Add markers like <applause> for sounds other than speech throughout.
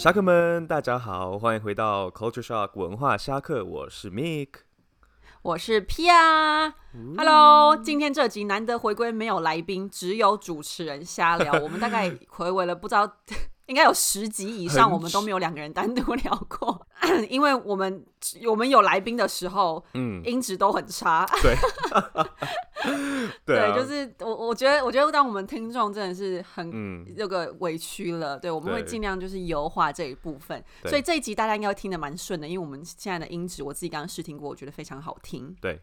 侠客们，大家好，欢迎回到 Culture Shock 文化侠客，我是 Mick。我是 Pia。Hello，今天这集难得回归，没有来宾，只有主持人瞎聊。我们大概回味了不知道应该有十集以上，我们都没有两个人单独 <laughs> 聊过，因为我们我们有来宾的时候，嗯，音质都很差。对，<laughs> 对啊，就是我我觉得我觉得当我们听众真的是很嗯，这个委屈了，对，我们会对尽量就是优化这一部分，所以这一集大家应该会听得蛮顺的，因为我们现在的音质我自己刚刚试听过，我觉得非常好听，对，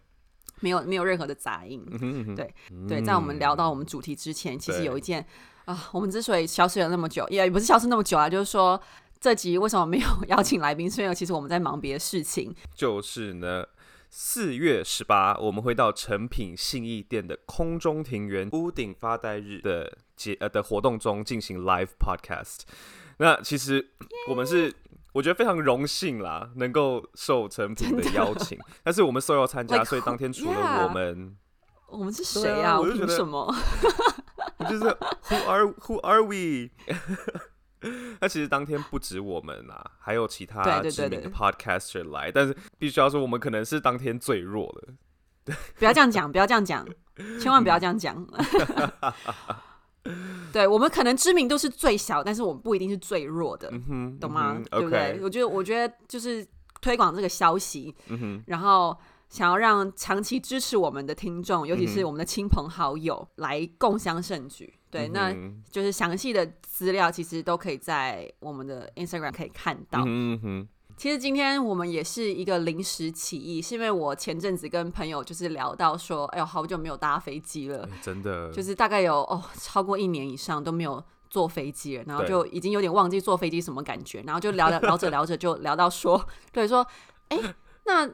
没有没有任何的杂音。嗯哼嗯哼对对，在我们聊到我们主题之前，其实有一件啊，我们之所以消失了那么久，也不是消失那么久啊，就是说这集为什么没有 <laughs> 邀请来宾？是因为其实我们在忙别的事情。就是呢，四月十八，我们会到成品信义店的空中庭园屋顶发呆日的节呃的活动中进行 live podcast。那其实我们是。我觉得非常荣幸啦，能够受诚品的邀请，<laughs> 但是我们受邀参加 Like, 所以当天除了我们我们是谁呀啊啊？我就觉得凭什么？<laughs> 我就是 Who are Who are we？<laughs> 那其实当天不止我们啦，还有其他知名的对 podcaster 来，但是必须要说，我们可能是当天最弱的。<laughs> 不要这样讲，不要这样讲，<laughs> 千万不要这样讲。对我们可能知名度是最小，但是我们不一定是最弱的，懂吗？嗯对不对我觉得，我觉得就是推广这个消息，然后想要让长期支持我们的听众，尤其是我们的亲朋好友，来共襄盛举。对，那就是详细的资料其实都可以在我们的 Instagram 可以看到。嗯哼其实今天我们也是一个临时起意，是因为我前阵子跟朋友就是聊到说，哎呦，好久没有搭飞机了，哎真的。就是大概有哦超过一年以上都没有坐飞机了，然后就已经有点忘记坐飞机什么感觉，然后就聊聊聊着聊着就聊到说，<laughs> 对说，哎、那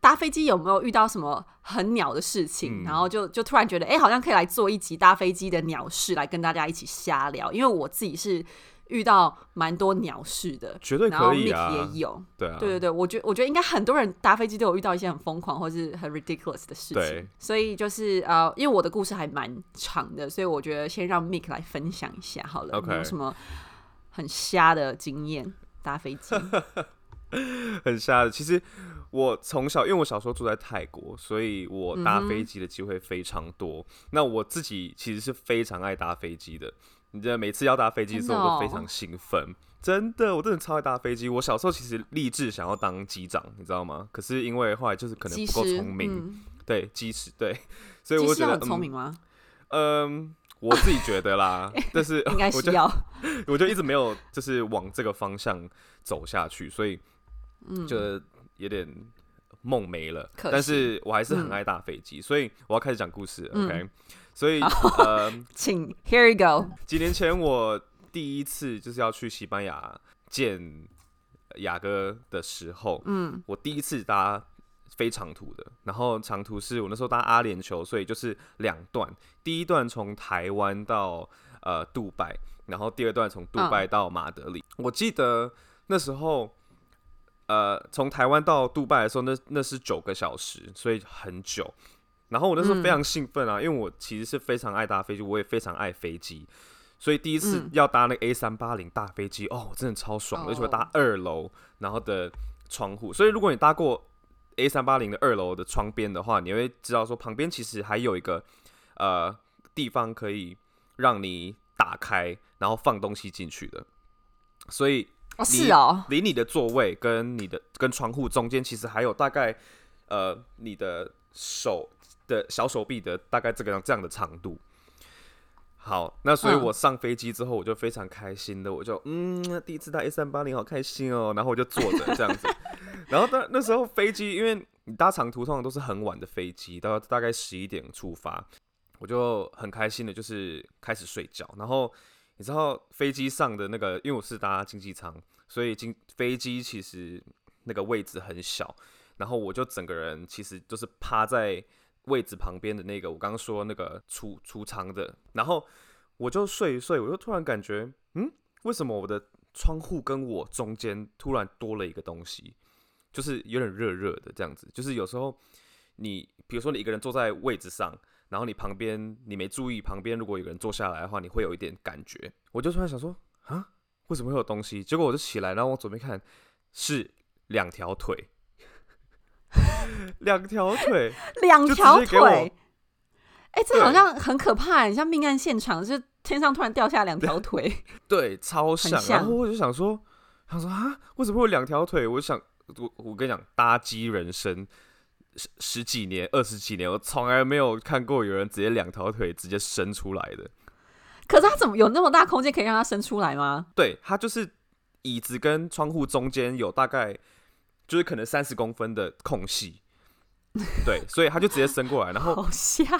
搭飞机有没有遇到什么很鸟的事情？嗯然后就就突然觉得，哎、好像可以来做一集搭飞机的鸟事，来跟大家一起瞎聊，因为我自己是遇到蛮多鸟事的。绝对然后可以 Nick 啊，也有，对啊，对对对，我觉我觉得应该很多人搭飞机都有遇到一些很疯狂或是很 ridiculous 的事对情，所以就是呃，因为我的故事还蛮长的，所以我觉得先让 Mick 来分享一下好了 OK 有什么很瞎的经验搭飞机？<laughs> <laughs> 很瞎的。其实我从小，因为我小时候住在泰国，所以我搭飞机的机会非常多。那我自己其实是非常爱搭飞机的。你知道，每次要搭飞机的时候，我都非常兴奋。真的，我真的超爱搭飞机。我小时候其实立志想要当机长，你知道吗？可是因为后来就是可能不够，聪明，嗯，对机师，对，所以我觉得很聪明吗？嗯，嗯，我自己觉得啦，<laughs> 但是应该我就是要，<laughs> 我就一直没有就是往这个方向走下去，所以嗯，就有点梦没了。但是我还是很嗯爱搭飞机，所以我要开始讲故事。嗯 OK，所以呃，<laughs> 请 Here you go，几年前我第一次就是要去西班牙见雅哥的时候，嗯我第一次搭非长途的，然后长途是我那时候搭阿联酋，所以就是两段，第一段从台湾到呃杜拜，然后第二段从杜拜到马德里。我记得那时候。呃，从台湾到杜拜的时候，那那是九个小时，所以很久。然后我那时候非常兴奋啊，因为我其实是非常爱搭飞机，我也非常爱飞机，所以第一次嗯要搭那个 A 三八零大飞机，哦，真的超爽的，而且我搭二楼，然后的窗户。所以如果你搭过 A 三八零的二楼的窗边的话，你会知道说旁边其实还有一个呃地方可以让你打开，然后放东西进去的。所以哦是哦，离你的座位跟你的跟窗户中间，其实还有大概呃你的手的小手臂的大概这个这样的长度。好，那所以嗯我上飞机之后，我就非常开心的，我就嗯，第一次搭 A 三八零，好开心哦。然后我就坐着这样子，<laughs> 然后那那时候飞机，因为你搭长途通常都是很晚的飞机，到大概十一点出发，我就很开心的，就是开始睡觉。然后你知道飞机上的那个，因为我是搭经济舱，所以经飞机其实那个位置很小，然后我就整个人其实就是趴在位置旁边的那个，我刚刚说那个出出舱的，然后我就睡一睡，我就突然感觉，嗯，为什么我的窗户跟我中间突然多了一个东西，就是有点热热的这样子，就是有时候你比如说你一个人坐在位置上，然后你旁边你没注意，旁边如果有个人坐下来的话，你会有一点感觉。我就突然想说，啊，为什么会有东西？结果我就起来，然后往左边看，是两条腿，<laughs> 两条腿，<laughs> 就两条腿。哎、这好像很可怕，很像命案现场，就是天上突然掉下两条腿。<laughs> 对，超像。像然后我就想说，想说啊，为什么会有两条腿？我就想，我我跟你讲，搭机人生十十几年、二十几年，我从来没有看过有人直接两条腿直接伸出来的。可是他怎么有那么大空间可以让他伸出来吗？对，他就是椅子跟窗户中间有大概就是可能三十公分的空隙，对，所以他就直接伸过来，然后！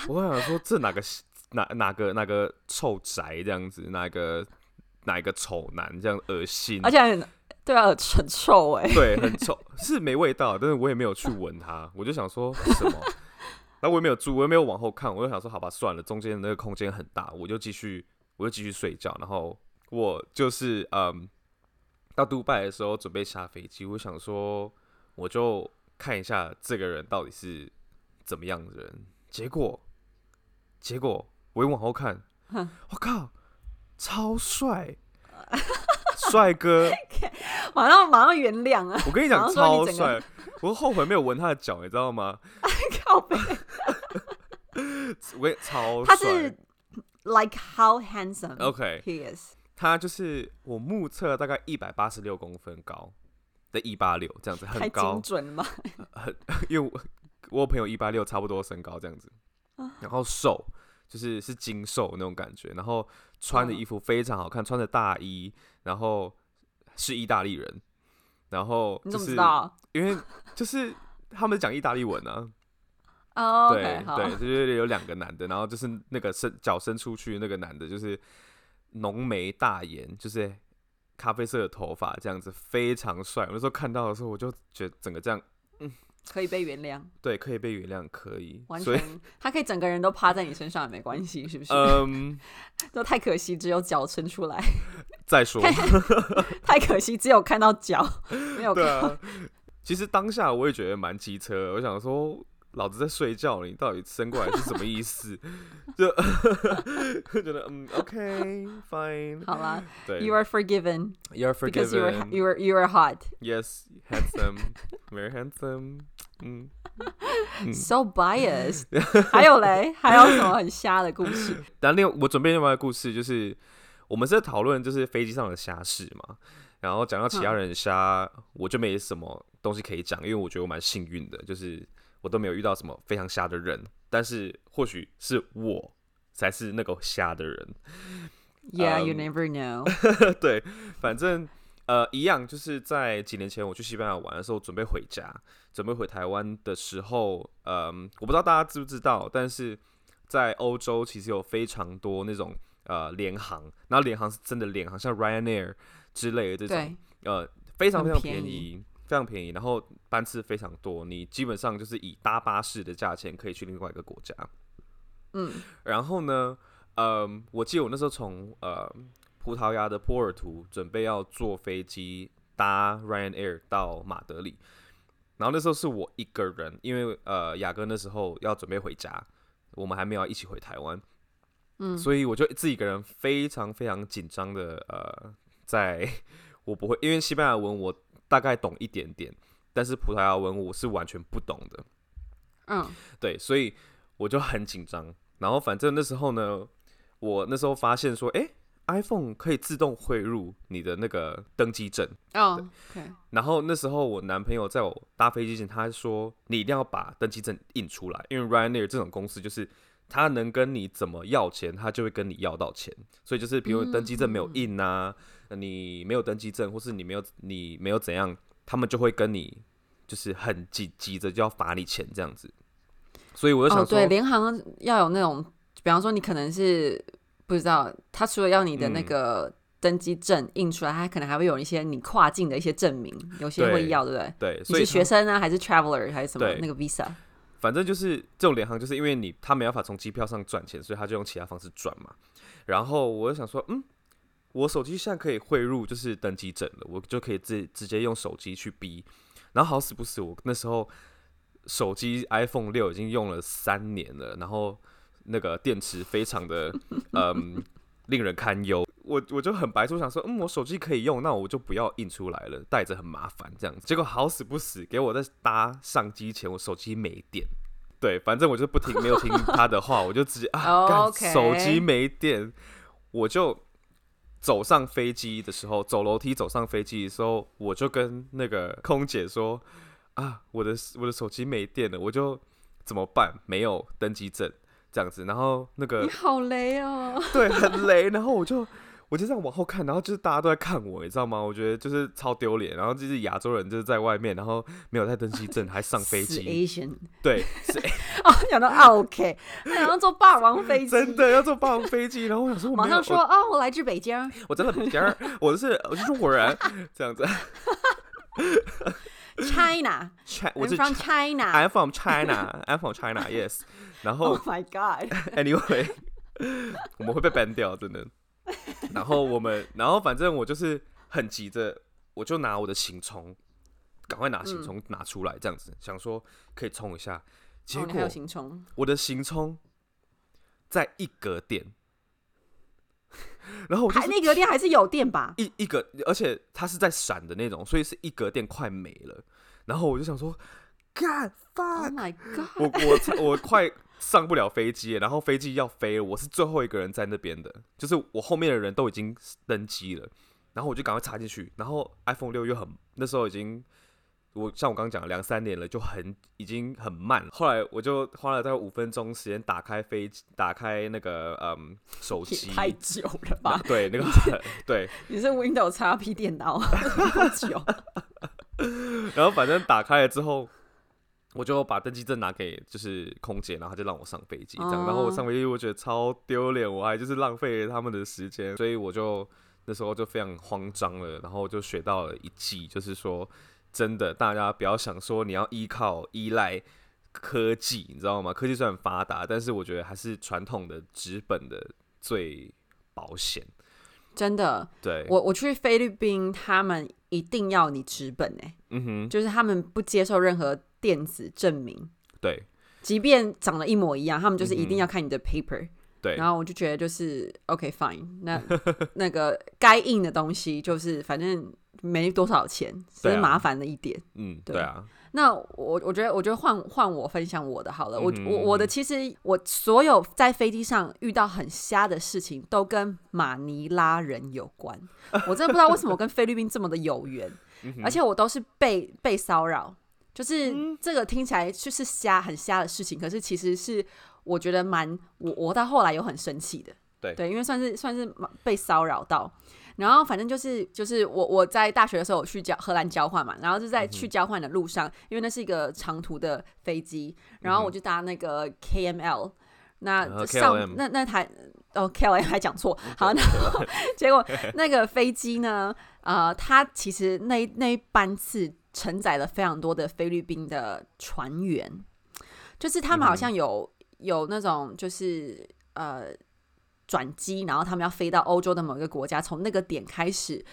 我想说这哪个哪哪个哪个臭宅这样子，哪个哪一个丑男这样恶心，而且很对啊，很臭哎、对，很臭，是没味道，但是我也没有去闻它，我就想说什么，<laughs> 然后我也没有注，我也没有往后看，我就想说好吧，算了，中间的那个空间很大，我就继续，我就继续睡觉，然后我就是嗯，到杜拜的时候准备下飞机，我想说我就看一下这个人到底是怎么样的人，结果结果我一往后看，我靠，超帅，帅哥。<laughs> 马上马上原谅啊！我跟你讲，<laughs> 超帅！我后悔没有闻他的脚，你知道吗？<laughs> 靠背，我也超他是。like how handsome OK，he is。他就是我目测大概一百八十六公分高的一八六这样子，很高精。准了吗？因为我我朋友一八六差不多身高这样子，啊然后瘦就是是精瘦那种感觉，然后穿的嗯衣服非常好看，穿着大衣，然后是意大利人，然后你怎么就是知道？<laughs> 因为就是他们讲意大利文啊，<laughs> 哦对对，<laughs> 就是有两个男的，然后就是那个伸脚伸出去那个男的，就是浓眉大眼，就是咖啡色的头发，这样子非常帅。我那时候看到的时候，我就觉得整个这样，可以被原谅，对，可以被原谅，可以。完全，他可以整个人都趴在你身上也没关系，<laughs> 是不是？嗯，<laughs> 都太可惜，只有脚伸出来，<laughs> 再说，太可惜，只有看到脚，没有看到。其实当下我也觉得蛮机车，我想说。老子在睡觉，你到底伸过来是什么意思？<laughs> 就就 <laughs> 觉得嗯，OK，fine，、好啦对，You are forgiven，You're because you were forgiven。you were you were hot, Yes, handsome, very handsome. <laughs> 嗯，so biased。还有嘞，还有什么很瞎的故事？然后另外我准备另外一个故事，就是我们是在讨论就是飞机上的瞎事嘛。然后讲到其他人的瞎，我就没什么东西可以讲，因为我觉得我蛮幸运的，就是我都没有遇到什么非常瞎的人。但是或许是我才是那个瞎的人。Yeah, you Um, <laughs> never know. 对，反正呃一样，就是在几年前我去西班牙玩的时候，准备回家，准备回台湾的时候，嗯，我不知道大家知不知道，但是在欧洲其实有非常多那种呃联航，然后联航是真的联航，像 Ryanair 之类的这种，呃非常非常便宜。非常便宜，然后班次非常多，你基本上就是以搭巴士的价钱可以去另外一个国家。嗯，然后呢，嗯，我记得我那时候从呃葡萄牙的波尔图准备要坐飞机搭 Ryanair 到马德里，然后那时候是我一个人，因为呃雅哥那时候要准备回家，我们还没有一起回台湾，嗯所以我就自己一个人非常非常紧张的呃，在我不会，因为西班牙文我大概懂一点点，但是葡萄牙文我是完全不懂的，嗯，对，所以我就很紧张。然后反正那时候呢，我那时候发现说，诶 i p h o n e 可以自动汇入你的那个登机证。哦，OK，然后那时候我男朋友在我搭飞机前，他说你一定要把登机证印出来，因为 Ryanair 这种公司就是他能跟你怎么要钱，他就会跟你要到钱。所以就是比如登记证没有印啊，你没有登记证，或是你没有你没有怎样，他们就会跟你就是很急急着就要罚你钱这样子。所以我就哦，想说，对，联行要有那种，比方说你可能是不知道，他除了要你的那嗯个登记证印出来，他可能还会有一些你跨境的一些证明，有些会要，对不对？对，你是学生啊，还是 traveler，还是什么那个 visa？反正就是这种联航，就是因为你他没办法从机票上赚钱，所以他就用其他方式赚嘛。然后我就想说，嗯，我手机现在可以汇入就是登机证了，我就可以直直接用手机去逼。然后好死不死，我那时候手机 iPhone 六已经用了三年了，然后那个电池非常的嗯令人堪忧。我我就很白痴，想说，嗯，我手机可以用，那我就不要印出来了，带着很麻烦这样子。结果好死不死，给我在搭上机前，我手机没电。对，反正我就不听，没有听他的话，<laughs> 我就直接啊，手机没电，我就走上飞机的时候，走楼梯走上飞机的时候，我就跟那个空姐说啊，我的我的手机没电了，我就怎么办？没有登机证这样子，然后那个你好雷哦！<laughs> 对，很雷。然后我就我就这样往后看，然后就是大家都在看我，你知道吗？我觉得就是超丢脸。然后就是亚洲人就是在外面，然后没有带登机证还上飞死机，Asian 对，<laughs> 是哦，想到啊 OK，<laughs> 想要坐霸王飞机，真的要坐霸王飞机。然后我想说，我马上说哦，我来自北京。我，真的北京，我是我是中国人，这样子。China，Chi- 我 I'm 是 from Chi- China。I'm from China. I'm from China. Yes. 然后 <laughs> Oh my god！anyway，<laughs> <laughs> 我们会被 ban 掉，真的。然后我们，然后反正我就是很急着，我就拿我的行充，赶快拿行充拿出来，这样子、想说可以充一下。结果行，我的行充在一格电，然后我就那个店还是有电吧？一一格，而且它是在闪的那种，所以是一格电快没了。然后我就想说，干 Oh fuck，my <laughs> god！我我我快上不了飞机，然后飞机要飞了，我是最后一个人在那边的，就是我后面的人都已经登机了，然后我就赶快插进去，然后 iPhone 六又很那时候已经。我像我刚刚讲两三年了，就很已经很慢。后来我就花了大概五分钟时间打开飞机，打开那个嗯手也机，太久了吧？对那个对，你是 Windows XP 电脑，多久？<laughs> 然后反正打开了之后，我就把登机证拿给就是空姐，然后她就让我上飞机这样。哦然后我上飞机，我觉得超丢脸，我还就是浪费了他们的时间，所以我就那时候就非常慌张了，然后就学到了一计，就是说真的，大家不要想说你要依靠依赖。科技，你知道吗？科技虽然发达，但是我觉得还是传统的纸本的最保险。真的，对，我我去菲律宾，他们一定要你纸本哎、嗯哼，就是他们不接受任何电子证明，对即便长得一模一样，他们就是一定嗯要看你的 paper。对，然后我就觉得就是 OK fine，那 <laughs> 那个该印的东西就是反正没多少钱，只是麻烦了一点。嗯，对对啊，那我我觉得，我觉得换换我分享我的好了。我嗯我我的其实我所有在飞机上遇到很瞎的事情，都跟马尼拉人有关。<laughs> 我真的不知道为什么我跟菲律宾这么的有缘，嗯而且我都是被被骚扰。就是这个听起来就是瞎很瞎的事情，可是其实是我觉得蛮我我到后来有很生气的。对对，因为算是算是被骚扰到。然后反正就是就是我我在大学的时候我去交荷兰交换嘛，然后就在去交换的路上，因为那是一个长途的飞机，然后我就搭那个 KML，那呃上、KLM 那那台哦 KLM 还讲错，好，然后 <laughs> 结果那个飞机呢，呃，它其实那那一班次承载了非常多的菲律宾的船员，就是他们好像有、有那种就是呃转机，然后他们要飞到欧洲的某一个国家，从那个点开始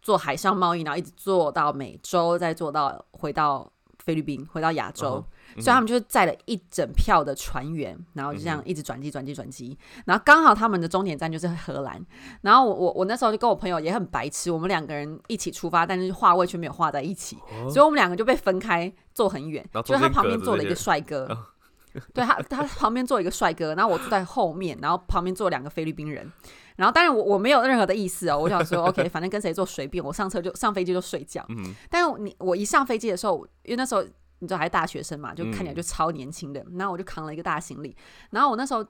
做海上贸易，然后一直做到美洲，再做到回到菲律宾，回到亚洲。所以他们就是载了一整票的船员，然后就这嗯样一直转机、转机、转机，然后刚好他们的终点站就是荷兰。然后我我我那时候就跟我朋友也很白痴，我们两个人一起出发，但是话位却没有画在一起，哦所以我们两个就被分开坐很远。就是他旁边坐了一个帅哥，<laughs> <laughs> 对他他旁边坐一个帅哥，然后我坐在后面，然后旁边坐两个菲律宾人。然后当然我我没有任何的意思哦，我想说 OK，<laughs> 反正跟谁坐随便，我上车就上飞机就睡觉。嗯但是你我一上飞机的时候，因为那时候你知道还是大学生嘛，就看起来嗯就超年轻的，然后我就扛了一个大行李，然后我那时候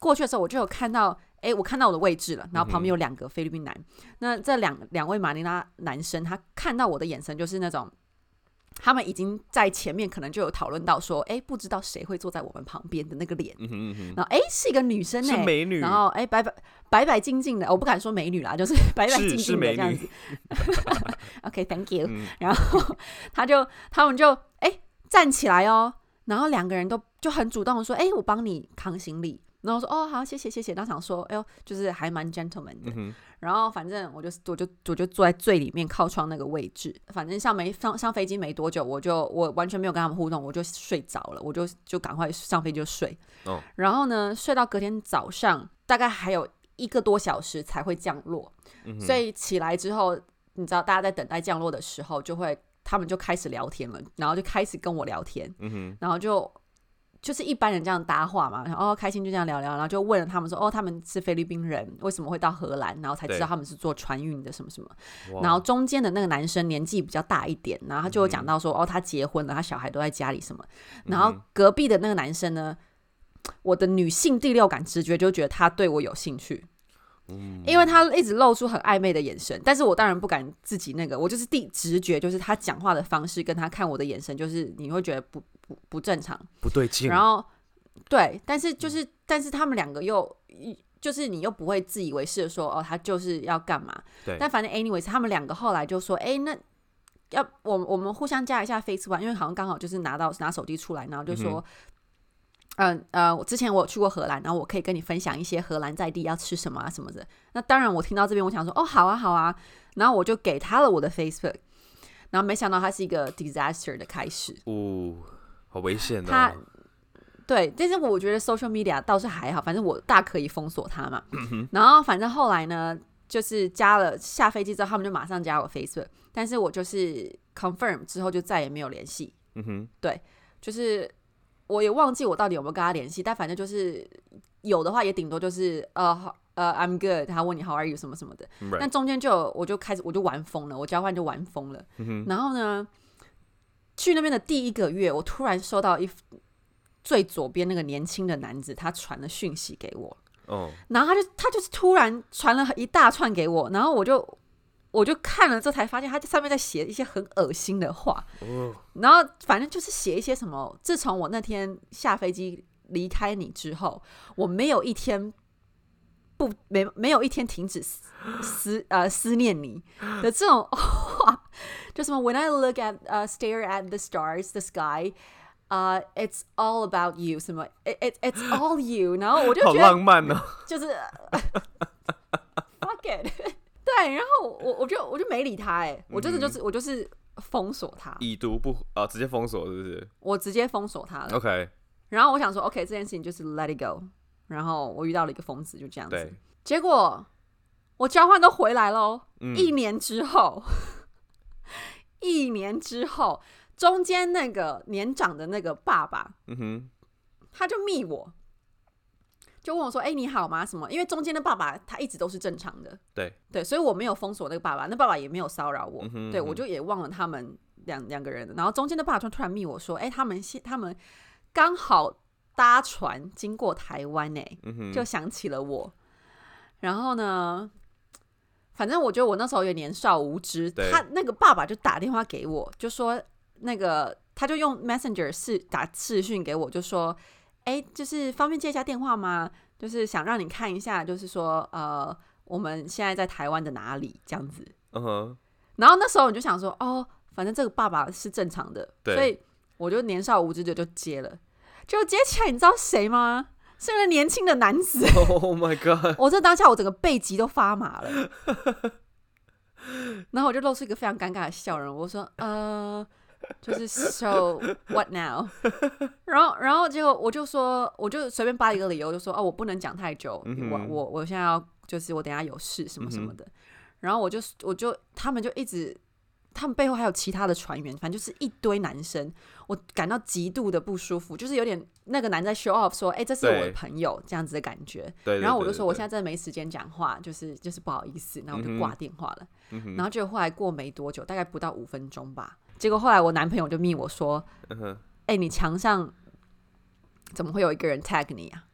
过去的时候，我就有看到，哎，我看到我的位置了，然后旁边有两个菲律宾男，那这两两位马尼拉男生，他看到我的眼神就是那种。他们已经在前面可能就有讨论到说，哎，不知道谁会坐在我们旁边的那个脸，嗯然后哎是一个女生是哎，美女，然后哎白白白白净净的，我不敢说美女啦，就是 <laughs> 白白净净的这样子。OK，Thank、<laughs> you。嗯然后他就他们就哎、站起来哦，然后两个人都就很主动的说，哎、我帮你扛行李。然后我说哦好谢谢谢谢，然后想说哎呦就是还蛮 gentleman 的，嗯，然后反正我就我就我就坐在最里面靠窗那个位置，反正上没上上飞机没多久，我就我完全没有跟他们互动，我就睡着了，我就就赶快上飞机就睡。哦。然后呢，睡到隔天早上，大概还有一个多小时才会降落，所以起来之后，你知道大家在等待降落的时候，就会他们就开始聊天了，然后就开始跟我聊天，然后就就是一般人这样搭话嘛，然后开心就这样聊聊，然后就问了他们说，哦，他们是菲律宾人，为什么会到荷兰？然后才知道他们是做船运的什么什么。然后中间的那个男生年纪比较大一点，然后他就有讲到说，哦，他结婚了，他小孩都在家里什么。然后隔壁的那个男生呢？我的女性第六感直觉就觉得他对我有兴趣，嗯，因为他一直露出很暧昧的眼神，但是我当然不敢自己那个，我就是第直觉，就是他讲话的方式跟他看我的眼神，就是你会觉得不不不正常，不对劲。然后对，但是就是但是他们两个又就是你又不会自以为是的说哦，他就是要干嘛？对。但反正 anyways，他们两个后来就说，哎，那要我我们互相加一下 Facebook，因为好像刚好就是拿到拿手机出来，然后就说。嗯呃，我之前我有去过荷兰，然后我可以跟你分享一些荷兰在地要吃什么啊什么的。那当然，我听到这边，我想说，哦，好啊好啊，然后我就给他了我的 Facebook，然后没想到它是一个 disaster 的开始，哦，好危险哦。他对，但是我觉得 social media 倒是还好，反正我大可以封锁他嘛。然后反正后来呢，就是加了下飞机之后，他们就马上加我 Facebook，但是我就是 confirm 之后就再也没有联系。嗯哼，对，就是。我也忘记我到底有没有跟他联系，但反正就是有的话，也顶多就是呃呃，I'm good，他问你 How are you 什么什么的。但中间就我就开始我就玩疯了，我交换就玩疯了。然后呢，去那边的第一个月，我突然收到一最左边那个年轻的男子，他传了讯息给我。哦。然后他就他就是突然传了一大串给我，然后我就。我就看了之后才发现，他上面在写一些很恶心的话，哦然后反正就是写一些什么。自从我那天下飞机离开你之后，我没有一天不没没有一天停止思呃思念你的这种话，<laughs> 就什么 When I look at 呃 stare at the stars the sky，呃 It's all about you 什么 It it it's all you，然后我就觉得好浪漫呢，<laughs> 就是 fuck it。<laughs> 对，然后我我就我就没理他，哎，我真的就是我就是封锁他，已读不啊，直接封锁是不是？我直接封锁他了。OK，然后我想说，OK，这件事情就是 Let it go。然后我遇到了一个疯子，就这样子。结果我交换都回来喽，一年之后，一年之后，中间那个年长的那个爸爸，嗯哼，他就密我。就问我说：“哎，你好吗？什么？因为中间的爸爸他一直都是正常的，对对，所以我没有封锁那个爸爸，那爸爸也没有骚扰我，对我就也忘了他们两两个人。然后中间的爸爸就突然密我说：，哎，他们现他们刚好搭船经过台湾，哎，就想起了我。然后呢，反正我觉得我那时候也年少无知，他那个爸爸就打电话给我，就说那个他就用 Messenger 视打视讯给我，就说。”哎，就是方便接一下电话吗？就是想让你看一下，就是说，呃，我们现在在台湾的哪里这样子。嗯哼。然后那时候你就想说，哦，反正这个爸爸是正常的，所以我就年少无知的就接了。就接起来，你知道谁吗？是个年轻的男子。<laughs> Oh my god！我这当下我整个背脊都发麻了。<laughs> 然后我就露出一个非常尴尬的笑容，我说，呃。就是 so what now？然后，然后结果我就说，我就随便扒一个理由，就说哦，我不能讲太久，我我我现在要就是我等下有事什么什么的。然后我就我就他们就一直，他们背后还有其他的船员，反正就是一堆男生，我感到极度的不舒服，就是有点那个男在 show off 说，哎，这是我的朋友这样子的感觉。然后我就说，我现在真的没时间讲话，就是就是不好意思，然后我就挂电话了。然后就后来过没多久，大概不到五分钟吧。结果后来我男朋友就密我说：“哎，你墙上怎么会有一个人 tag 你啊？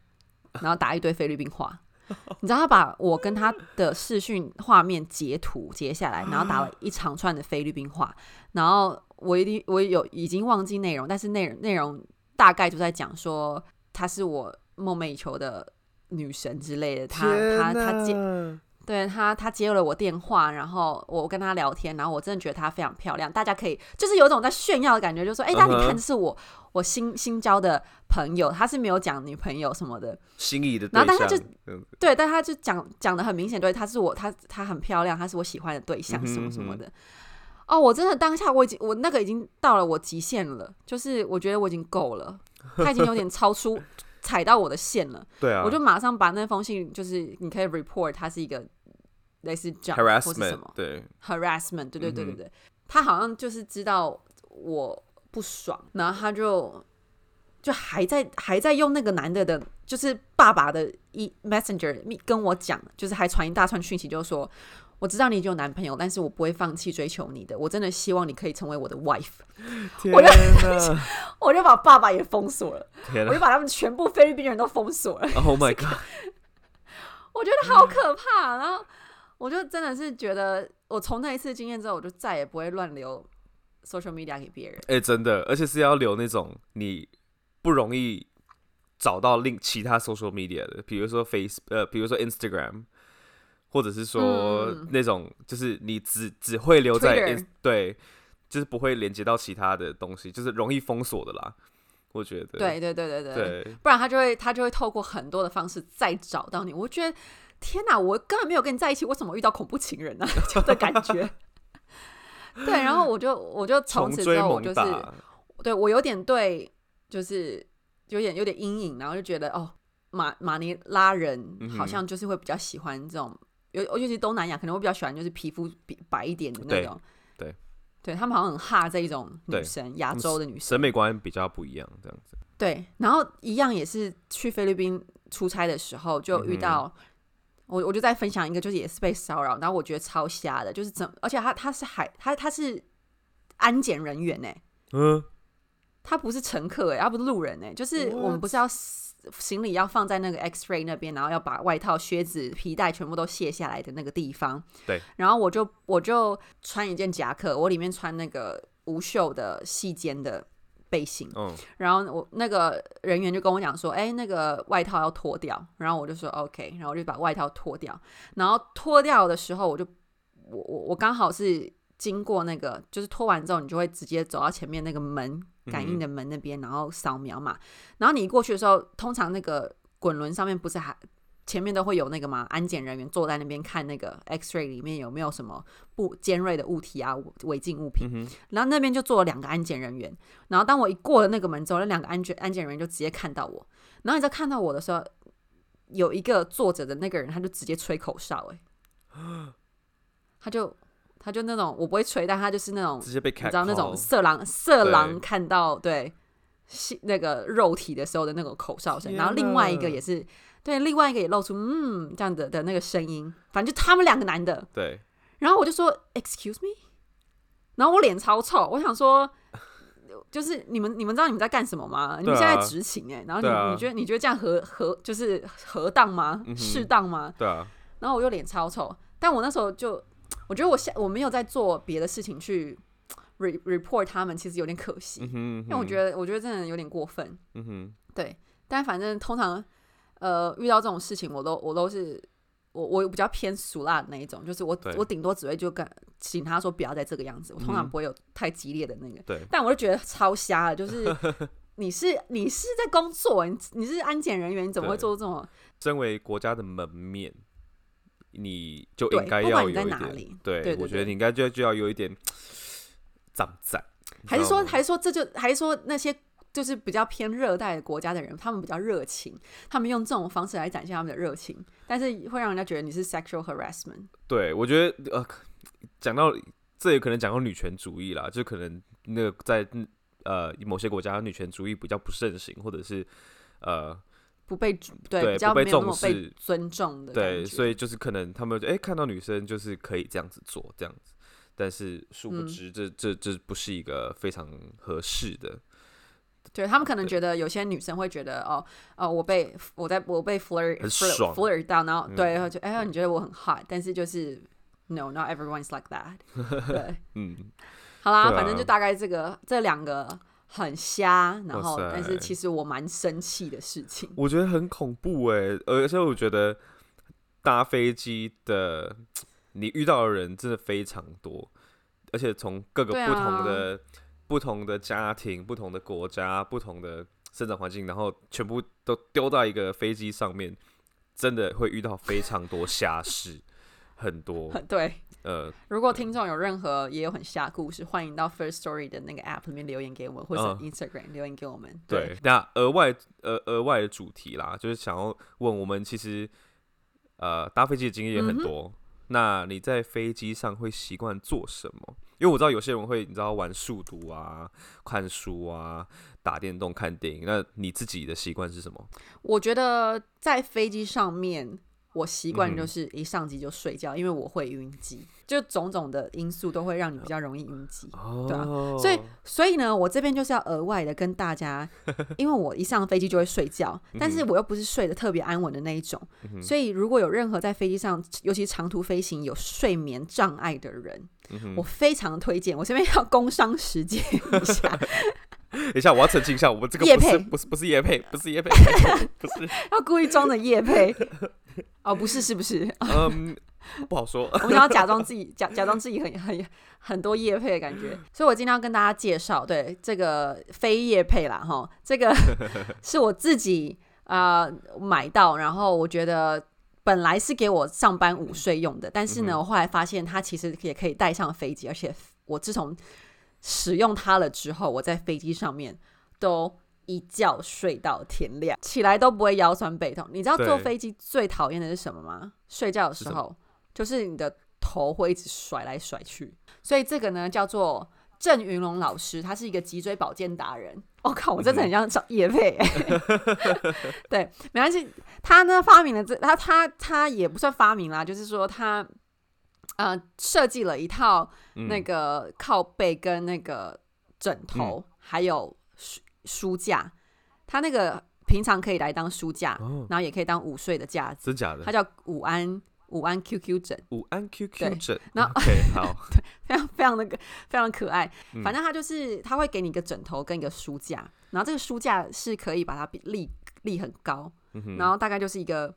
然后打一堆菲律宾话，<laughs> 你知道他把我跟他的视讯画面截图截下来，然后打了一长串的菲律宾话，然后我一定我有已经忘记内容，但是内容内容大概就在讲说他是我梦寐以求的女神之类的，他他他见。”对他，他接了我电话，然后我跟他聊天，然后我真的觉得她非常漂亮。大家可以就是有种在炫耀的感觉，就说：“哎，那你看，这是我我新新交的朋友，他是没有讲女朋友什么的，心仪的。然后但他就对，但他就讲讲的很明显，对，他是我，他他很漂亮，他是我喜欢的对象，什么什么的。哦，我真的当下我已经我那个已经到了我极限了，就是我觉得我已经够了，他已经有点超出。<laughs> 踩到我的线了，对啊，我就马上把那封信，就是你可以 report 它是一个类似 jump 或是什 harassment 么对 harassment，对对对对嗯对，他好像就是知道我不爽，然后他就就还在还在用那个男的的，就是爸爸的一 messenger 密跟我讲，就是还传一大串讯息，就说我知道你已经有男朋友，但是我不会放弃追求你的，我真的希望你可以成为我的 wife。天我就哪 <laughs> 我就把爸爸也封锁了，我就把他们全部菲律宾人都封锁了。，Oh my god，<laughs> 我觉得好可怕。然后我就真的是觉得，我从那一次经验之后，我就再也不会乱留 social media 给别人。哎、真的，而且是要留那种你不容易找到另其他 social media 的，比如说 Face 呃，比如说 Instagram，或者是说嗯那种就是你只只会留在对，就是不会连接到其他的东西，就是容易封锁的啦。我觉得，对对对对对，对，不然他就会他就会透过很多的方式再找到你。我觉得天哪，我根本没有跟你在一起，我怎么遇到恐怖情人呢、<laughs> 就的感觉。对，然后我就我就从此之后我就是，对我有点对，就是有点有点阴影，然后就觉得哦，马马尼拉人好像就是会比较喜欢这种，尤尤其是东南亚可能会比较喜欢就是皮肤比白一点的那种，对，对他们好像很哈这一种女生，亚洲的女生审，美观比较不一样，这样子。对，然后一样也是去菲律宾出差的时候就遇到。我我就在分享一个，就是也是被骚扰，然后我觉得超瞎的，就是怎，而且他他是海他他是安检人员呢、嗯，他不是乘客哎、他不是路人哎、就是我们？不是要行李要放在那个 X ray 那边，然后要把外套、靴子、皮带全部都卸下来的那个地方。对。然后我就我就穿一件夹克，我里面穿那个无袖的细肩的背心。嗯，然后我那个人员就跟我讲说，哎、那个外套要脱掉。然后我就说 OK，然后我就把外套脱掉。然后脱掉的时候，我就我我我刚好是经过那个，就是脱完之后，你就会直接走到前面那个门感应的门那边，然后扫描嘛。然后你一过去的时候，通常那个滚轮上面不是还前面都会有那个嘛，安检人员坐在那边看那个 X ray 里面有没有什么不尖锐的物体啊、违禁物品。嗯，然后那边就坐了两个安检人员，然后当我一过了那个门之后，那两个安检安检人员就直接看到我，然后你在看到我的时候，有一个坐着的那个人，他就直接吹口哨、欸，<gasps> 他就他就那种我不会吹，但他就是那种直接被你知道那种色狼色狼看到对性那个肉体的时候的那种口哨声，然后另外一个也是对，另外一个也露出嗯这样的的那个声音，反正就他们两个男的，对，然后我就说 Excuse me，然后我脸超臭，我想说。就是你们，你们知道你们在干什么吗？你们现在执勤哎、然后你、啊你觉得你觉得这样合合就是合当吗？适当吗？对啊，然后我就脸超臭，但我那时候就我觉得我下我没有在做别的事情去 re report 他们，其实有点可惜，嗯哼，因为我觉得，我觉得真的有点过分。嗯哼，对，但反正通常呃遇到这种事情，我都我都是我我比较偏俗辣的那一种，就是我我顶多只会就跟请他说不要再这个样子，我通常嗯不会有太激烈的那个。对，<laughs> 但我就觉得超瞎了，就是 <laughs> 你是你是在工作，你你是安检人员，你怎么会做这种？身为国家的门面，你就应该要有一点对，我觉得你应该就就要有一点 <tsk> 赞赞，还是说，还是说，这就还是说那些就是比较偏热带的国家的人，他们比较热情，他们用这种方式来展现他们的热情，但是会让人家觉得你是 sexual harassment。对，我觉得呃，讲到这也可能讲到女权主义啦，就可能那个在呃某些国家女权主义比较不盛行，或者是呃不被对对比较没有那么被尊重的对，所以就是可能他们哎、诶看到女生就是可以这样子做这样子，但是殊不嗯知这、这这不是一个非常合适的，对他们可能觉得有些女生会觉得哦哦，我被我在我被 flirt 很 flirt 爽 flirt 到，然后对，嗯然后就哎呀，你觉得我很 hot，但是就是 no not everyone's like that 对。<laughs> 嗯，好啦，啊反正就大概这个这两个很瞎，然后但是其实我蛮生气的事情。我觉得很恐怖哎、而且我觉得搭飞机的你遇到的人真的非常多，而且从各个不同的、不同的家庭、不同的国家、不同的生长环境，然后全部都丢到一个飞机上面，真的会遇到非常多 <laughs> 瞎事。很多。<laughs> 对，呃，如果听众有任何也有很瞎故事，欢迎到 First Story 的那个 App 里面留言给我们，或者嗯 Instagram 留言给我们。对，那额外呃额外的主题啦，就是想要问我们，其实呃搭飞机的经验也嗯很多。那你在飞机上会习惯做什么？因为我知道有些人会，你知道玩数独啊、看书啊、打电动、看电影。那你自己的习惯是什么？我觉得在飞机上面，我习惯就是一上机就睡觉，因为我会晕机，就种种的因素都会让你比较容易晕机。哦，对啊所以，所以呢，我这边就是要额外的跟大家，因为我一上飞机就会睡觉，但是我又不是睡得特别安稳的那一种，嗯所以如果有任何在飞机上，尤其长途飞行有睡眠障碍的人，嗯我非常推荐。我这边要工商实践一下，<laughs> 等一下，我要澄清一下，我们这个不是不是不是叶配，不是叶配，<laughs> 不是，要故意装的夜配。<laughs> 哦，不是，是不是？嗯，不好说。我们想要假装自己假假装自己很很很多叶配的感觉，所以我今天要跟大家介绍，对这个非叶配啦，哈，这个是我自己啊、呃买到，然后我觉得本来是给我上班午睡用的，但是呢，我后来发现它其实也可以带上飞机，而且我自从使用它了之后，我在飞机上面都。一觉睡到天亮，起来都不会腰酸背痛。你知道坐飞机最讨厌的是什么吗？睡觉的时候，就是你的头会一直甩来甩去。所以这个呢叫做郑云龙老师，他是一个脊椎保健达人。我、<laughs> 靠，我真的很像找叶佩、<laughs> 对，没关系。他呢发明了这，他他他也不算发明啦，就是说他呃设计了一套嗯那个靠背跟那个枕头，还有书书架。它那个平常可以来当书架，哦，然后也可以当午睡的架子。真假的？它叫午安午安 QQ 枕。午安 QQ 对枕，然后 OK <laughs> 好，非常非常的非常可爱。嗯反正它就是它会给你一个枕头跟一个书架，然后这个书架是可以把它比立立很高，嗯然后大概就是一个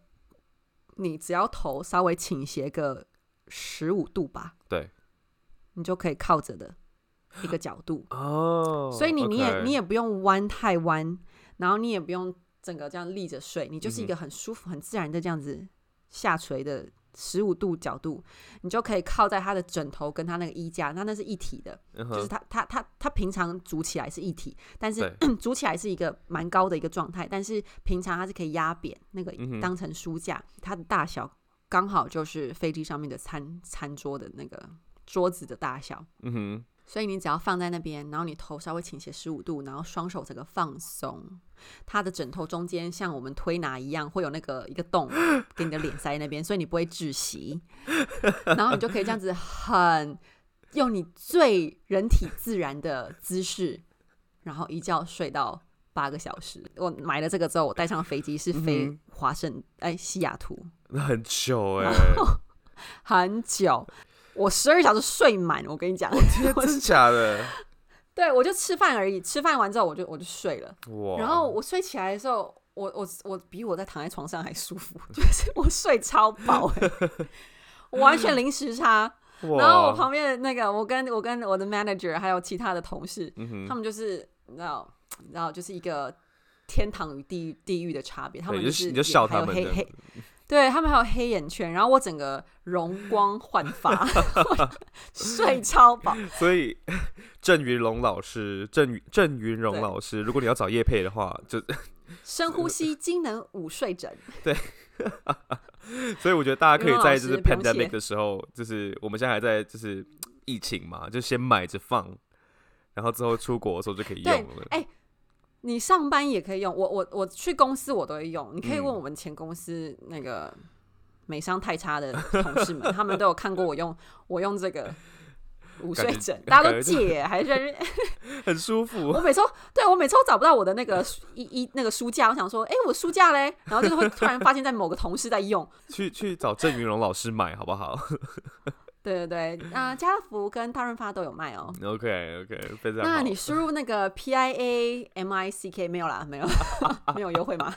你只要头稍微倾斜个十五度吧，对，你就可以靠着的一个角度。哦，所以你你也你也不用弯太弯，然后你也不用整个这样立着睡，你就是一嗯个很舒服、很自然的这样子下垂的十五度角度，你就可以靠在他的枕头跟他那个衣架，那那是一体的，就是嗯哼。它它它它平常组起来是一体，但是对。<clears throat> 组起来是一个蛮高的一个状态，但是平常它是可以压扁那个当成书架，它的大小刚好就是飞机上面的餐餐桌的那个桌子的大小。嗯哼，所以你只要放在那边，然后你头稍微倾斜十五度，然后双手整个放松，它的枕头中间像我们推拿一样，会有那个一个洞给你的脸塞那边，<laughs> 所以你不会窒息，然后你就可以这样子很用你最人体自然的姿势，然后一觉睡到八个小时。我买了这个之后，我带上飞机是飞嗯华盛哎西雅图，那很久哎，<laughs> 很久。我十二小时睡满，我跟你讲，<laughs> 我真假的？<laughs> 对，我就吃饭而已，吃饭完之后我就我就睡了。哇，然后我睡起来的时候，我我我比我在躺在床上还舒服，就是我睡超饱、欸，我完全零时差。然后我旁边的那个，我跟我跟我的 manager 还有其他的同事，嗯，他们就是你知道，你知道，就是一个天堂与地狱地狱的差别。他们就是你就笑也还有他们的黑黑，对他们还有黑眼圈，然后我整个容光焕发，<laughs> 睡超饱。所以郑云龙老师，郑云郑云荣对老师，如果你要找叶配的话，就深呼吸，机能午睡枕。<laughs> 对 <laughs> 所以我觉得大家可以在就是 pandemic 的时候，就是我们现在还在就是疫情嘛，就先买着放，然后之后出国的时候就可以用了。哎你上班也可以用，我我我去公司我都会用。你可以问嗯我们前公司那个美商太差的同事们，他们都有看过我用我用这个午睡枕，大家都借，还是 <laughs> <laughs> 很舒服我。每次都对我每次都找不到我的那个一一那个书架，我想说，哎、我书架嘞，然后就是会突然发现在某个同事在用。去去找郑云龙老师买好不好对对对，啊、家乐福跟大润发都有卖哦。？OK OK，非常好。那你输入那个 P I A M I C K 没有啦，没有 <laughs> 没有优惠吗？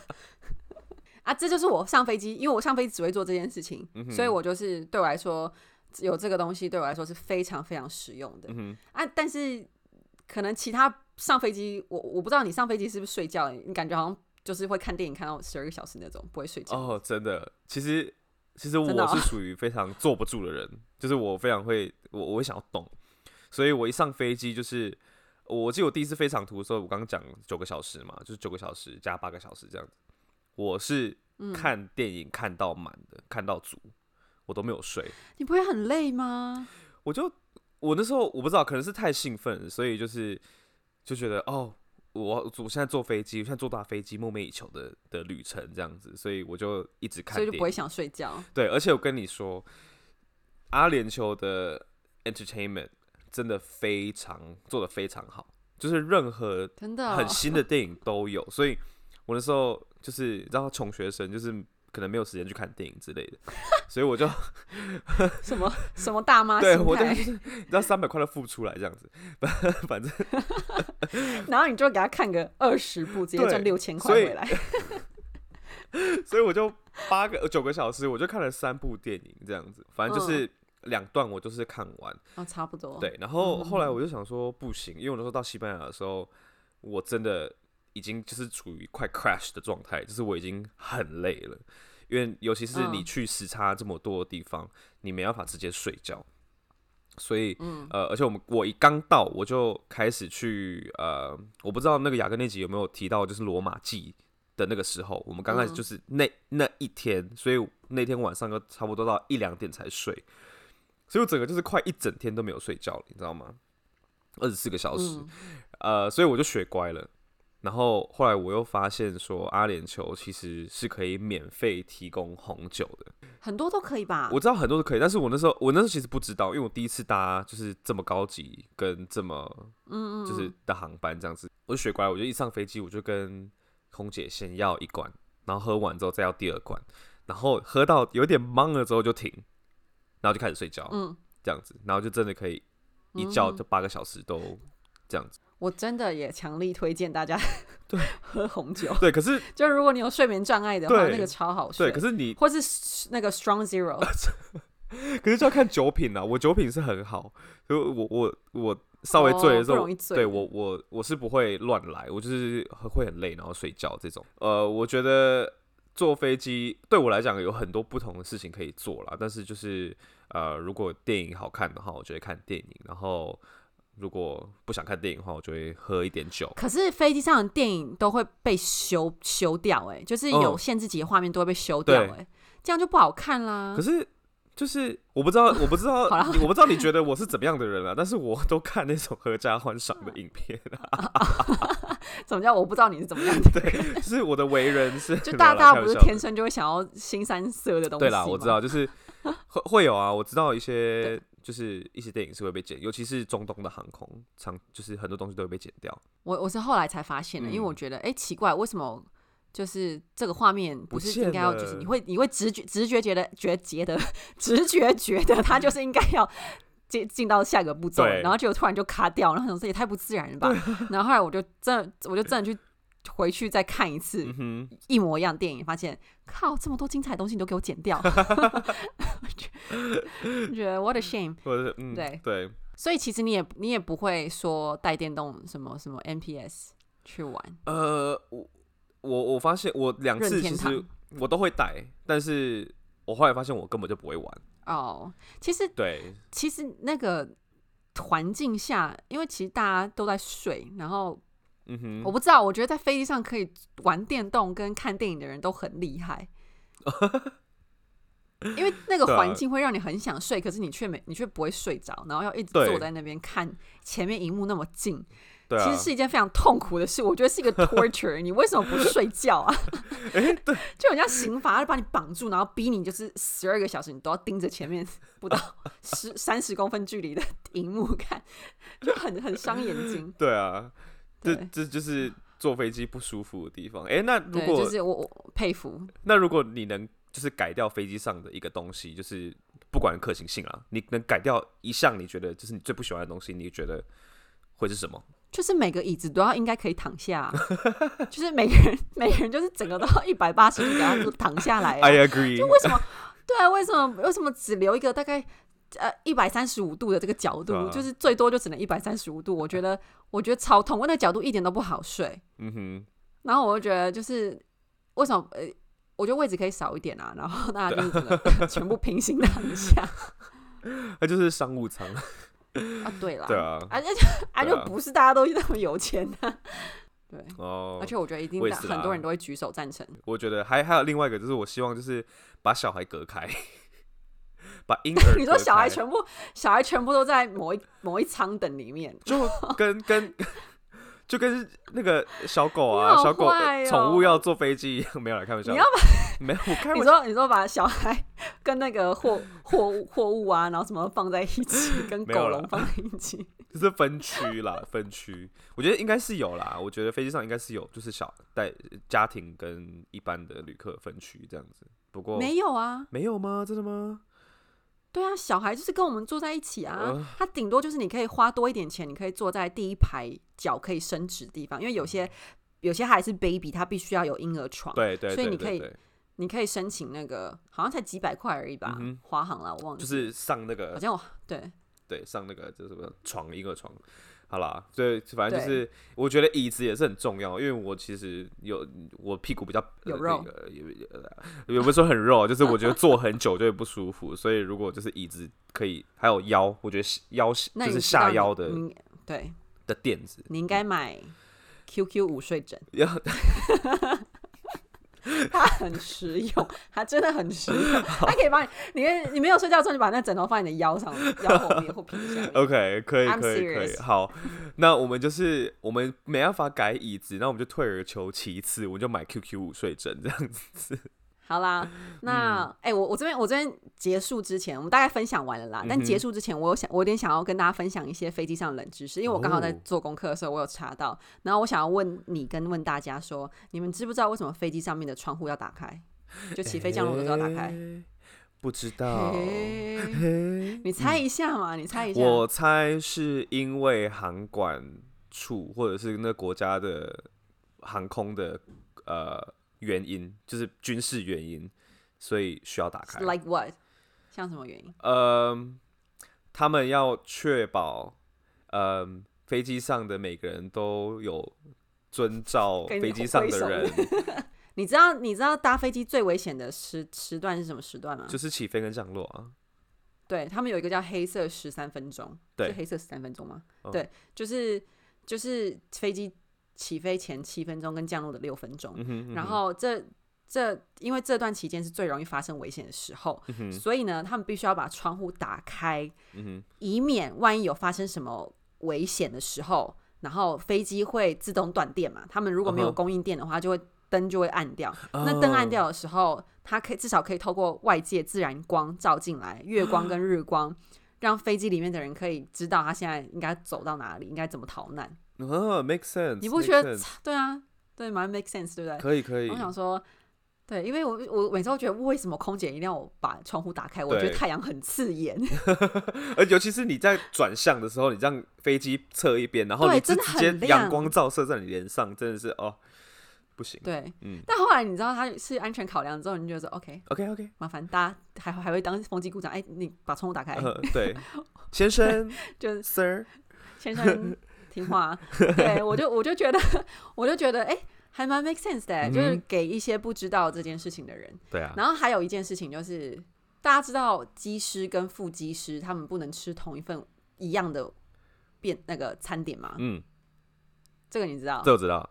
啊，这就是我上飞机，因为我上飞机只会做这件事情，嗯所以我就是对我来说有这个东西对我来说是非常非常实用的、嗯，啊。但是可能其他上飞机，我我不知道你上飞机是不是睡觉，你感觉好像就是会看电影看到十二个小时那种，不会睡觉。哦，真的，其实其实我是属于非常坐不住的人，就是我非常会我我会想要动，所以我一上飞机就是。我记得我第一次飞长途的时候，我刚刚讲九个小时嘛，就是九个小时加八个小时这样子。我是嗯看电影看到满的，看到足，我都没有睡。你不会很累吗？我就我那时候我不知道，可能是太兴奋，所以就是就觉得哦，我我现在坐飞机，我现在坐大飞机，梦寐以求的的旅程这样子，所以我就一直看。所以就不会想睡觉。对，而且我跟你说，阿联酋的 entertainment 真的非常做的非常好，就是任何真的哦、很新的电影都有，所以我那时候就是你知道穷学生，就是可能没有时间去看电影之类的，<laughs> 所以我就 <laughs> 什么什么大妈对我就就是你知道三百块都付不出来这样子，反正 <laughs> 然后你就给他看个二十部，直接对赚六千块回来。所以我就八个九个小时，我就看了三部电影这样子，反正就是两段我就是看完，哦，差不多。，对，然后后来我就想说不行，因为我那时候到西班牙的时候，我真的已经就是处于快 crash 的状态，就是我已经很累了，因为尤其是你嗯去时差这么多的地方，你没办法直接睡觉，所以呃，而且我们我一刚到我就开始去呃，我不知道那个雅各那集有没有提到，就是罗马祭的那个时候，我们刚开始就是那、那一天，所以那天晚上就差不多到一两点才睡，所以我整个就是快一整天都没有睡觉了，你知道吗？二十四个小时，嗯，呃，所以我就学乖了。然后后来我又发现说，阿联酋其实是可以免费提供红酒的。很多都可以吧？我知道很多都可以，但是我那时候我那时候其实不知道，因为我第一次搭就是这么高级跟这么嗯嗯，就是的航班这样子，我就学乖了，我就一上飞机我就跟空姐先要一罐，然后喝完之后再要第二罐，然后喝到有点懵了之后就停，然后就开始睡觉，嗯，这样子，然后就真的可以一觉就八个小时都这样子。我真的也强力推荐大家 <laughs> 对 <laughs> 喝红酒。对，可是 <laughs> 就如果你有睡眠障碍的话，对那个超好睡。对，可是你或是那个 Strong Zero，可是就要看酒品啊，我酒品是很好，所以我我我稍微醉的时候，哦不容易醉对我我我是不会乱来，我就是会很累然后睡觉这种。呃，我觉得坐飞机对我来讲有很多不同的事情可以做啦，但是就是呃，如果电影好看的话，我就会看电影，然后如果不想看电影的话，我就会喝一点酒。可是飞机上的电影都会被修修掉、哎，就是有嗯限制级的画面都会被修掉、对哎，这样就不好看啦。可是就是我不知道，我不知道，<laughs> 我不知道你觉得我是怎么样的人啊？但是我都看那种 <laughs> 合家欢赏的影片啊，<laughs> 怎么叫我不知道你是怎么样的？对，就是我的为人是 <laughs> 就大大家不是天生就会想要新三色的东西对啦，我知道，就是会 <laughs> 会有啊，我知道一些就是一些电影是会被剪，尤其是中东的航空，常就是很多东西都会被剪掉。我我是后来才发现的，因为嗯我觉得，哎、奇怪，为什么就是这个画面不是应该要，就是你会你会直觉直觉觉得觉觉得 <laughs> 直觉觉得它就是应该要进进到下一个步骤然后结果突然就卡掉，然后想说也太不自然了吧。<laughs> 然后后来我就真的我就真的去回去再看一次一模一样电影，发现靠这么多精彩的东西你都给我剪掉，就 <laughs> 觉得 what a shame。<laughs> 对对，所以其实你也你也不会说带电动什么什么 NPS 去玩。呃，我我我发现我两次其实我都会带，但是我后来发现我根本就不会玩。哦，其实对，其实那个环境下，因为其实大家都在睡，然后嗯哼，我不知道，我觉得在飞机上可以玩电动跟看电影的人都很厉害，<laughs> 因为那个环境会让你很想睡，可是你却没你却不会睡着，然后要一直坐在那边看前面荧幕那么近，对啊，其实是一件非常痛苦的事。我觉得是一个 torture，你为什么不睡觉啊？<laughs> 哎，对，<laughs> 就好像刑罚，就把你绑住，然后逼你就是十二个小时，你都要盯着前面不到 <laughs> 十三十公分距离的荧幕看，就很很伤眼睛。对啊，这这就是坐飞机不舒服的地方。哎，那如对，果就是我我佩服。那如果你能就是改掉飞机上的一个东西，就是不管可行性啊，你能改掉一项你觉得就是你最不喜欢的东西，你觉得会是什么？就是每个椅子都要应该可以躺下啊、就是每个人每个人就是整个都要一百八十度躺下来、啊。I agree，就为什么？对啊，为什么为什么只留一个大概呃一百三十五度的这个角度？啊就是最多就只能一百三十五度。我觉得我觉得超痛，我那个角度一点都不好睡。嗯哼，然后我就觉得就是为什么呃，我觉得位置可以少一点啊，然后大家就 <laughs> 全部平行躺下那就是商务舱。啊。对啦，对啊，而且啊对啊就不是大家都那么有钱的、对，哦而，且我觉得一定很多人都会举手赞成。我觉得还还有另外一个，就是我希望就是把小孩隔开，把婴儿 <laughs> 你说小孩全部小孩全部都在某一某一舱等里面，就 <laughs> 跟跟就跟那个小狗啊，小狗宠物要坐飞机一样，没有来开玩笑，你要没有我开你说你说把小孩 <laughs> 跟那个货货物货物啊，然后什么放在一起，跟狗笼放在一起，<laughs> 就是分区啦，分区，我觉得应该是有啦，我觉得飞机上应该是有，就是小带家庭跟一般的旅客分区这样子，不过没有啊？没有吗？真的吗？对啊，小孩就是跟我们坐在一起啊呃，他顶多就是你可以花多一点钱，你可以坐在第一排脚可以伸直的地方，因为有些有些还是 baby，他必须要有婴儿床，对对，对所以你可以你可以申请那个好像才几百块而已吧嗯，华航啦，我忘记，就是上那个好像我对对上那个就是什么床一个床。好啦，所以反正就是，我觉得椅子也是很重要，因为我其实有我屁股比较有肉，呃那个也也呃也不是说很肉，就是我觉得坐很久就会不舒服，所以如果就是椅子可以，还有腰，我觉得腰就是那你知道你下腰的对，的垫子，你应该买 QQ 午睡枕。<laughs> 要 <laughs> 它很实用，它真的很实用，<laughs> 它可以帮你，你你没有睡觉的时候，你把那枕头放在你的腰上，腰后面或皮下面。<laughs> OK，可以可以可以，好，那我们就是我们没办法改椅子，那我们就退而求其次，我们就买 QQ 午睡枕这样子。好啦，<laughs> 那嗯哎、我我这边我这边结束之前，我们大概分享完了啦。但结束之前，我有想，我有点想要跟大家分享一些飞机上的冷知识，因为我刚好在哦做功课的时候，我有查到。然后我想要问你跟问大家说，你们知不知道为什么飞机上面的窗户要打开？就起飞降落的时候要打开。诶不知道。你猜一下嘛，你猜一下。我猜是因为航管处或者是那国家的航空的呃原因，就是军事原因，所以需要打开。like what？像什么原因？呃，他们要确保，呃，飞机上的每个人都有遵照飞机上的人，<laughs> 你知道你知道搭飞机最危险的时时段是什么时段吗？就是起飞跟降落啊。对他们有一个叫黑色十三分钟，对是黑色十三分钟吗？哦对，就是就是飞机起飞前七分钟跟降落的六分钟，嗯哼，嗯然后这这因为这段期间是最容易发生危险的时候，嗯所以呢，他们必须要把窗户打开，嗯，以免万一有发生什么危险的时候，然后飞机会自动断电嘛。他们如果没有供应电的话，就会灯就会暗掉。那灯暗哦掉的时候，它可以至少可以透过外界自然光照进来，月光跟日光，让飞机里面的人可以知道他现在应该走到哪里，应该怎么逃难。哦，make sense，你不觉得对啊，对，蛮 make sense，对不对？可以可以我，想说，对，因为我我每次都觉得为什么空姐一定要我把窗户打开？我觉得太阳很刺眼，<laughs> 而尤其是你在转向的时候，你这样飞机侧一边，然后对你直真的很阳光照射在你脸上，真的是哦，不行。对。嗯但后来你知道他是安全考量之后，你就觉得说 OK，，OK OK，麻烦大家还还会当风机故障，哎，你把窗户打开，呃，对，先生 <laughs> 就是，Sir，先生听话。<laughs> 对我就我就觉得我就觉得哎、还蛮 make sense 的、就是给一些不知道这件事情的人。对啊，然后还有一件事情就是，大家知道机师跟副机师他们不能吃同一份一样的便那个餐点吗？嗯，这个你知道？这我知道。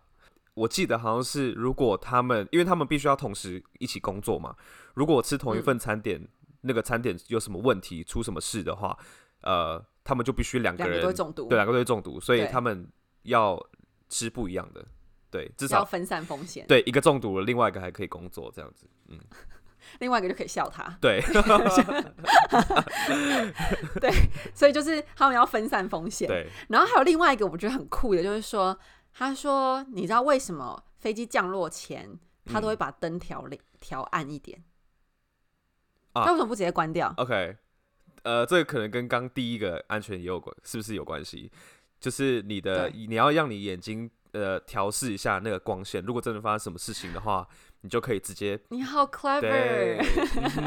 我记得好像是，如果他们，因为他们必须要同时一起工作嘛，如果我吃同一嗯份餐点，那个餐点有什么问题，出什么事的话，呃，他们就必须两个两个人都会中毒，对，两个都会中毒，所以他们要吃不一样的，对，至少要分散风险。对一个中毒了，另外一个还可以工作这样子，嗯，另外一个就可以笑他。对，<laughs> 对所以就是他们要分散风险。对，然后还有另外一个我觉得很酷的，就是说，他说你知道为什么飞机降落前他嗯都会把灯调亮调暗一点？啊他为什么不直接关掉？OK，呃，这个可能跟刚第一个安全也有关，是不是有关系？就是你的，你要让你眼睛呃调试一下那个光线，如果真的发生什么事情的话，你就可以直接你好 clever。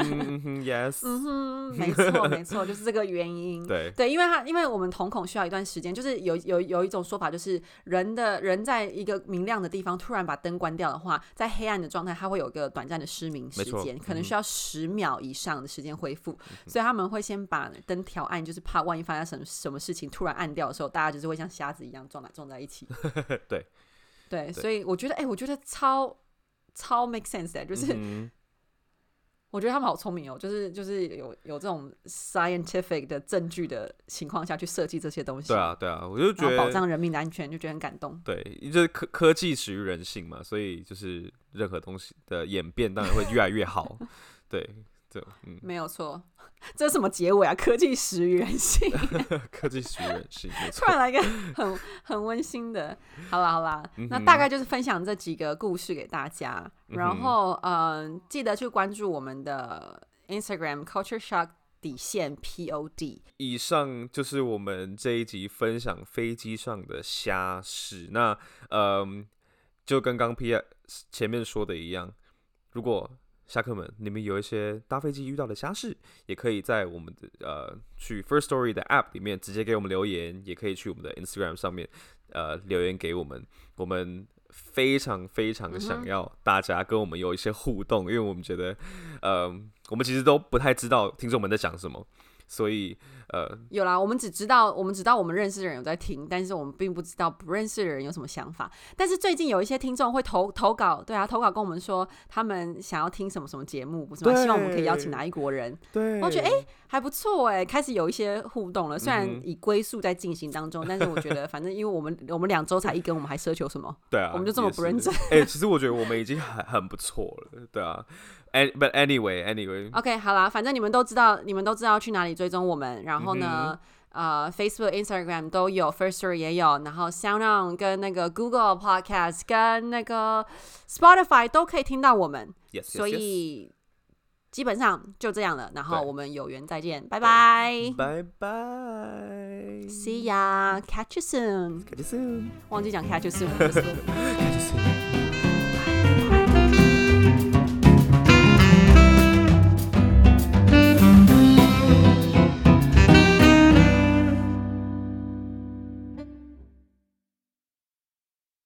嗯嗯、yes 嗯哼，没错没错，就是这个原因。对对，因为它因为我们瞳孔需要一段时间，就是有有有一种说法，就是人的人在一个明亮的地方突然把灯关掉的话，在黑暗的状态，它会有一个短暂的失明时间，可能嗯需要十秒以上的时间恢复，所以他们会先把灯调暗，就是怕万一发生什么什么事情突然暗掉的时候，大家就是会像瞎子一样撞在撞在一起。<laughs> 对对，所以我觉得，哎、我觉得超超 make sense 的，就是。嗯 <laughs> 我觉得他们好聪明哦，就是就是有有这种 scientific 的证据的情况下去设计这些东西，对，啊对啊，我就觉得保障人民的安全，就觉得很感动。对，就是科科技始于人性嘛，所以就是任何东西的演变当然会越来越好。<laughs> 对，这嗯，没有错，<laughs> 这是什么结尾啊？科技始于人性，<laughs> 科技始于人性，没突。然来一个很 <laughs> 很温馨的。好啦好啦，嗯那大概就是分享这几个故事给大家，嗯然后嗯、记得去关注我们的 Instagram Culture Shock 底线 Pod。以上就是我们这一集分享飞机上的虾事。那嗯，就跟刚 P 前面说的一样，如果侠客们你们有一些搭飞机遇到的瞎事，也可以在我们的呃去 First Story 的 App 里面直接给我们留言，也可以去我们的 Instagram 上面呃留言给我们，我们。非常非常的想要大家跟我们有一些互动，因为我们觉得，呃，我们其实都不太知道听众们在讲什么，所以呃，有啦，我们只知道我们知道我们认识的人有在听，但是我们并不知道不认识的人有什么想法。但是最近有一些听众会投投稿，对啊，投稿跟我们说他们想要听什么什么节目，不是吗？希望我们可以邀请哪一国人，对，我觉得哎、还不错哎，开始有一些互动了。虽然以归宿在进行当中，但是我觉得反正因为我们我们两周才一根，我们还奢求什么？对啊，我们就这么不认真。哎、其实我觉得我们已经很很不错了，对啊。And but anyway, anyway， OK，好啦，反正你们都知道，你们都知道去哪里追踪我们。然后呢，呃，Facebook、Instagram 都有，First Story 也有，然后 Sound On 跟那个 Google Podcast 跟那个 Spotify 都可以听到我们。 yes, yes, 所 yes 以基本上就这样了。然后对我们有缘再见，拜拜拜拜，See ya，catch you soon。 ，catch you soon，忘记讲 catch you soon，<laughs> 就是 catch you soon。